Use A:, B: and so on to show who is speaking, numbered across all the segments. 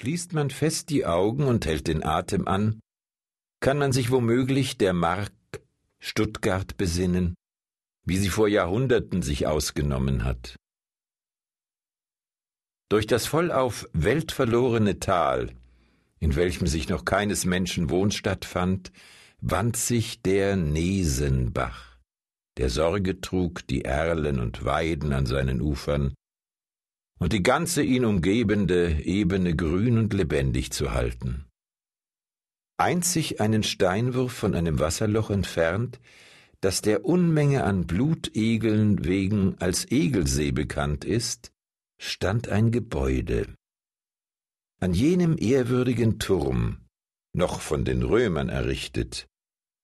A: Schließt man fest die Augen und hält den Atem an, kann man sich womöglich der Mark Stuttgart besinnen, wie sie vor Jahrhunderten sich ausgenommen hat. Durch das vollauf weltverlorene Tal, in welchem sich noch keines Menschen Wohnstatt fand, wand sich der Nesenbach, der Sorge trug, die Erlen und Weiden an seinen Ufern, und die ganze ihn umgebende Ebene grün und lebendig zu halten. Einzig einen Steinwurf von einem Wasserloch entfernt, das der Unmenge an Blutegeln wegen als Egelsee bekannt ist, stand ein Gebäude. An jenem ehrwürdigen Turm, noch von den Römern errichtet,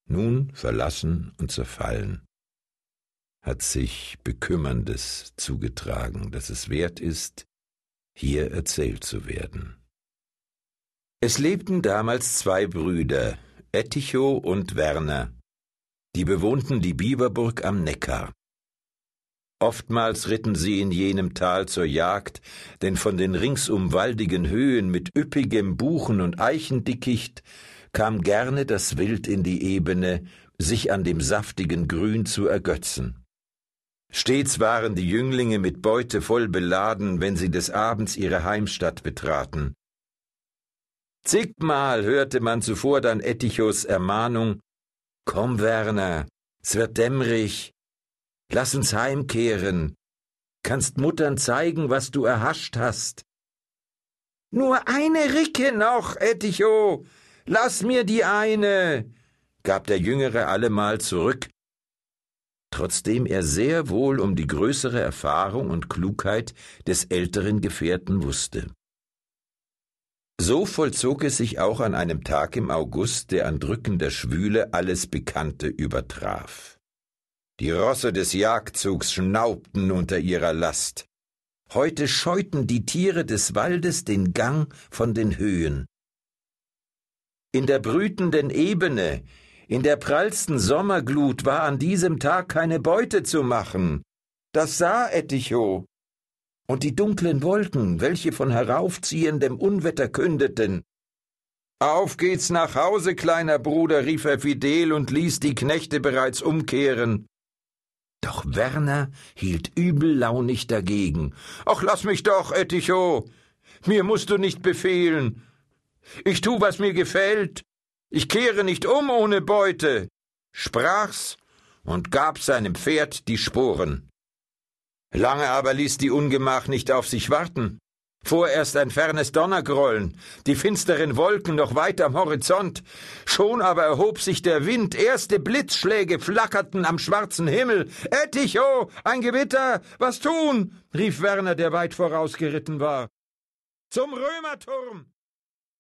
A: nun verlassen und zerfallen, hat sich Bekümmerndes zugetragen, dass es wert ist, hier erzählt zu werden. Es lebten damals zwei Brüder, Etticho und Werner, die bewohnten die Biberburg am Neckar. Oftmals ritten sie in jenem Tal zur Jagd, denn von den ringsum waldigen Höhen mit üppigem Buchen und Eichendickicht kam gerne das Wild in die Ebene, sich an dem saftigen Grün zu ergötzen. Stets waren die Jünglinge mit Beute voll beladen, wenn sie des Abends ihre Heimstatt betraten. Zigmal hörte man zuvor dann Ettichos Ermahnung Komm, Werner, es wird dämmerig, lass uns heimkehren, kannst Muttern zeigen, was du erhascht hast. Nur eine Ricke noch, Etticho, lass mir die eine, gab der Jüngere allemal zurück, trotzdem er sehr wohl um die größere Erfahrung und Klugheit des älteren Gefährten wusste. So vollzog es sich auch an einem Tag im August, der an drückender Schwüle alles Bekannte übertraf. Die Rosse des Jagdzugs schnaubten unter ihrer Last. Heute scheuten die Tiere des Waldes den Gang von den Höhen. In der brütenden Ebene, in der prallsten Sommerglut war an diesem Tag keine Beute zu machen. Das sah Etticho. Und die dunklen Wolken, welche von heraufziehendem Unwetter kündeten. Auf geht's nach Hause, kleiner Bruder, rief er Fidel und ließ die Knechte bereits umkehren. Doch Werner hielt übellaunig dagegen. Ach, lass mich doch, Etticho. Mir musst du nicht befehlen. Ich tu, was mir gefällt. Ich kehre nicht um ohne Beute, sprach's und gab seinem Pferd die Sporen. Lange aber ließ die Ungemach nicht auf sich warten. Vorerst ein fernes Donnergrollen, die finsteren Wolken noch weit am Horizont. Schon aber erhob sich der Wind, erste Blitzschläge flackerten am schwarzen Himmel. Etticho, ein Gewitter, was tun? rief Werner, der weit vorausgeritten war. Zum Römerturm!